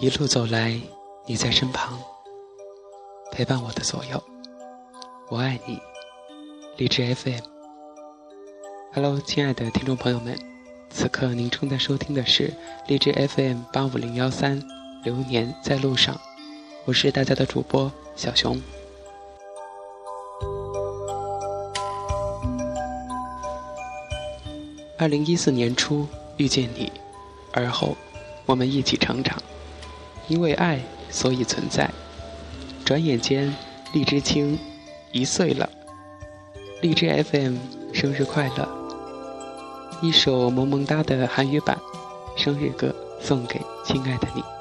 一路走来，你在身旁，陪伴我的左右。我爱你，荔枝 FM。Hello，亲爱的听众朋友们，此刻您正在收听的是荔枝 FM 八五零幺三《流年在路上》，我是大家的主播小熊。二零一四年初遇见你，而后我们一起成长。因为爱，所以存在。转眼间，荔枝青一岁了。荔枝 FM 生日快乐！一首萌萌哒的韩语版生日歌送给亲爱的你。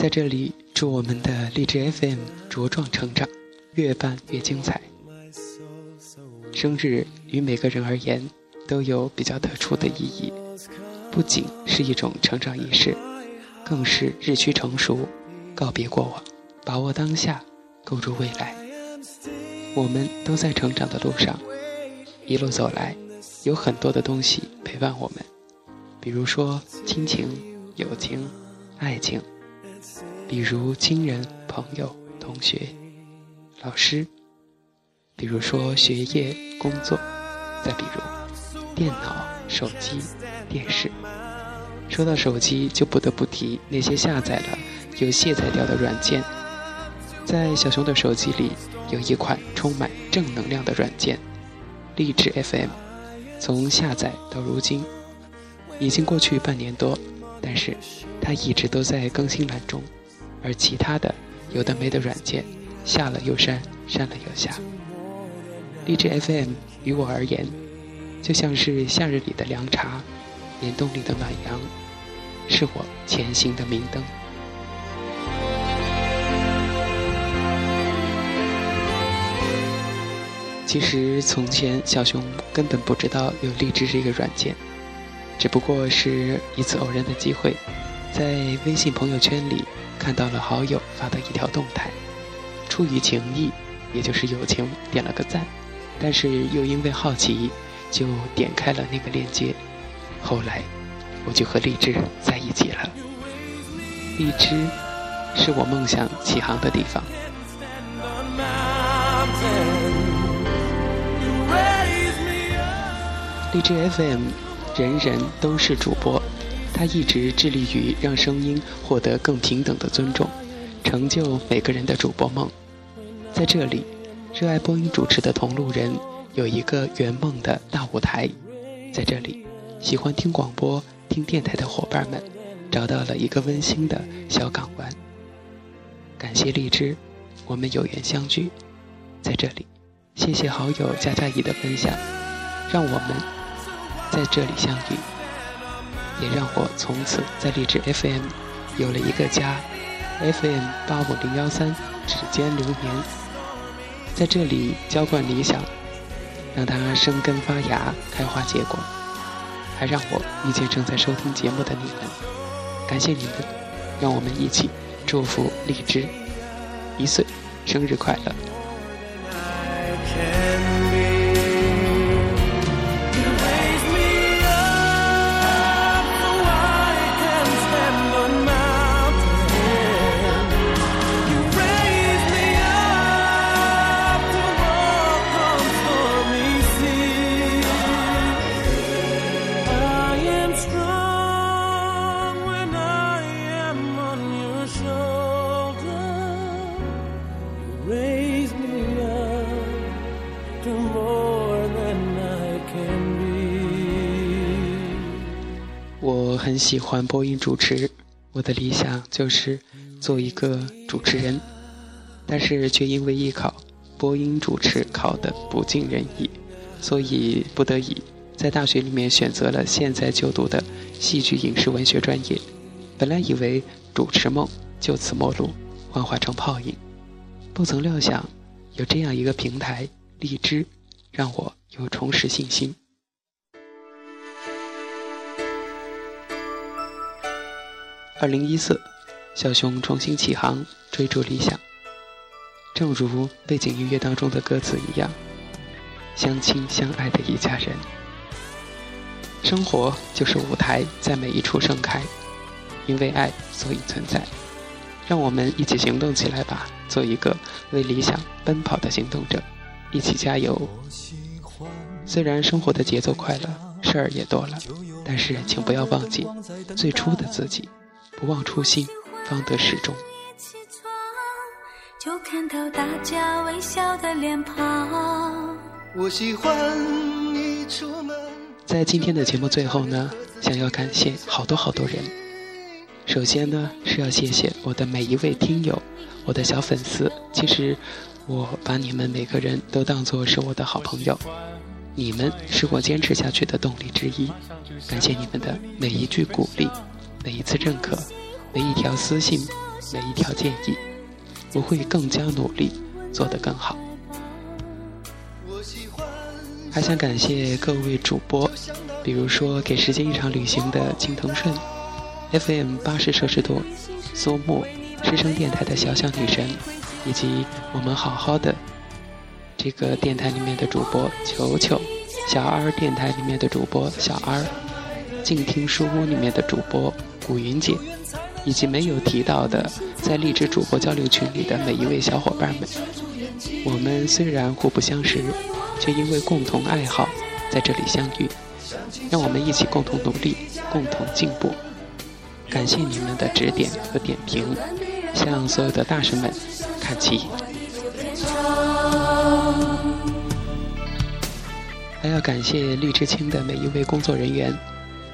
在这里，祝我们的励志 FM 茁壮成长，越办越精彩。生日与每个人而言都有比较特殊的意义，不仅是一种成长仪式，更是日趋成熟，告别过往，把握当下，构筑未来。我们都在成长的路上，一路走来，有很多的东西陪伴我们，比如说亲情、友情、爱情。比如亲人、朋友、同学、老师；比如说学业、工作；再比如电脑、手机、电视。说到手机，就不得不提那些下载了又卸载掉的软件。在小熊的手机里，有一款充满正能量的软件——励志 FM。从下载到如今，已经过去半年多，但是它一直都在更新栏中。而其他的有的没的软件，下了又删，删了又下。荔枝 FM 于我而言，就像是夏日里的凉茶，年冬里的暖阳，是我前行的明灯。其实从前小熊根本不知道有荔枝这个软件，只不过是一次偶然的机会，在微信朋友圈里。看到了好友发的一条动态，出于情谊，也就是友情，点了个赞，但是又因为好奇，就点开了那个链接。后来，我就和荔枝在一起了。荔枝是我梦想起航的地方。荔枝 FM，人人都是主播。他一直致力于让声音获得更平等的尊重，成就每个人的主播梦。在这里，热爱播音主持的同路人有一个圆梦的大舞台。在这里，喜欢听广播、听电台的伙伴们找到了一个温馨的小港湾。感谢荔枝，我们有缘相聚。在这里，谢谢好友佳佳怡的分享，让我们在这里相遇。也让我从此在励志 FM 有了一个家，FM 八五零幺三指尖流年，在这里浇灌理想，让它生根发芽、开花结果，还让我遇见正在收听节目的你们，感谢你们，让我们一起祝福荔枝。一岁生日快乐。很喜欢播音主持，我的理想就是做一个主持人，但是却因为艺考播音主持考得不尽人意，所以不得已在大学里面选择了现在就读的戏剧影视文学专业。本来以为主持梦就此没落，幻化成泡影，不曾料想有这样一个平台——荔枝，让我又重拾信心。二零一四，小熊重新起航，追逐理想。正如背景音乐当中的歌词一样，相亲相爱的一家人。生活就是舞台，在每一处盛开。因为爱，所以存在。让我们一起行动起来吧，做一个为理想奔跑的行动者，一起加油。虽然生活的节奏快了，事儿也多了，但是请不要忘记最初的自己。不忘初心，方得始终。就看到大家微笑的脸庞。我喜欢你出门。在今天的节目最后呢，想要感谢好多好多人。首先呢，是要谢谢我的每一位听友，我的小粉丝。其实，我把你们每个人都当作是我的好朋友，你们是我坚持下去的动力之一。感谢你们的每一句鼓励。每一次认可，每一条私信，每一条建议，我会更加努力，做得更好。还想感谢各位主播，比如说给时间一场旅行的金藤顺，FM 八十摄氏度，苏木，师生电台的小小女神，以及我们好好的这个电台里面的主播球球，小 R 电台里面的主播小 R，，静听书屋里面的主播。古云姐，以及没有提到的在荔枝主播交流群里的每一位小伙伴们，我们虽然互不相识，却因为共同爱好在这里相遇，让我们一起共同努力，共同进步。感谢你们的指点和点评，向所有的大神们看齐。还要感谢荔枝青的每一位工作人员。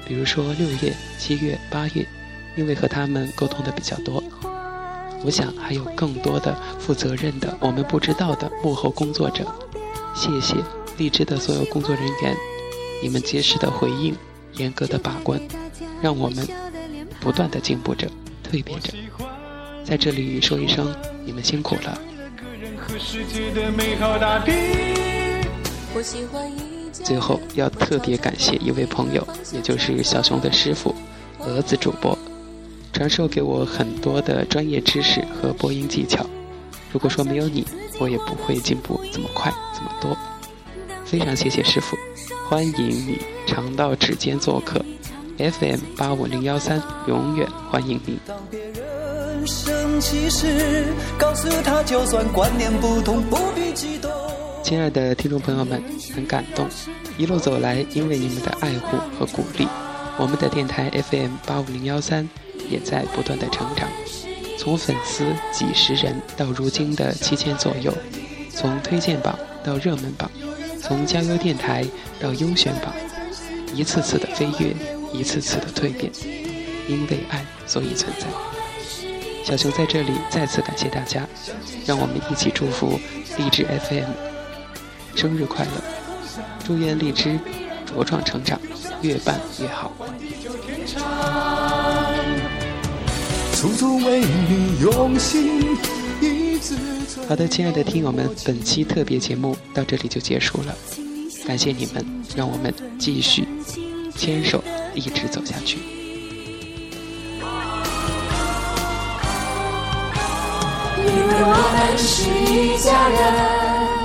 比如说六月、七月、八月，因为和他们沟通的比较多，我想还有更多的负责任的我们不知道的幕后工作者。谢谢荔枝的所有工作人员，你们及时的回应、严格的把关，让我们不断的进步着、蜕变着。在这里说一声，你们辛苦了。我喜欢最后要特别感谢一位朋友，也就是小熊的师傅，蛾子主播，传授给我很多的专业知识和播音技巧。如果说没有你，我也不会进步这么快这么多。非常谢谢师傅，欢迎你常到指尖做客，FM 八五零幺三永远欢迎你。当别人生气时，告诉他就算观念不同，不必激动亲爱的听众朋友们，很感动，一路走来，因为你们的爱护和鼓励，我们的电台 FM 八五零幺三也在不断的成长，从粉丝几十人到如今的七千左右，从推荐榜到热门榜，从加油电台到优选榜，一次次的飞跃，一次次的蜕变，因为爱所以存在。小熊在这里再次感谢大家，让我们一起祝福励志 FM。生日快乐！祝愿荔枝茁壮成长，越办越好。好的，亲爱的听友们，本期特别节目到这里就结束了，感谢你们，让我们继续牵手一直走下去。因为我们是一家人。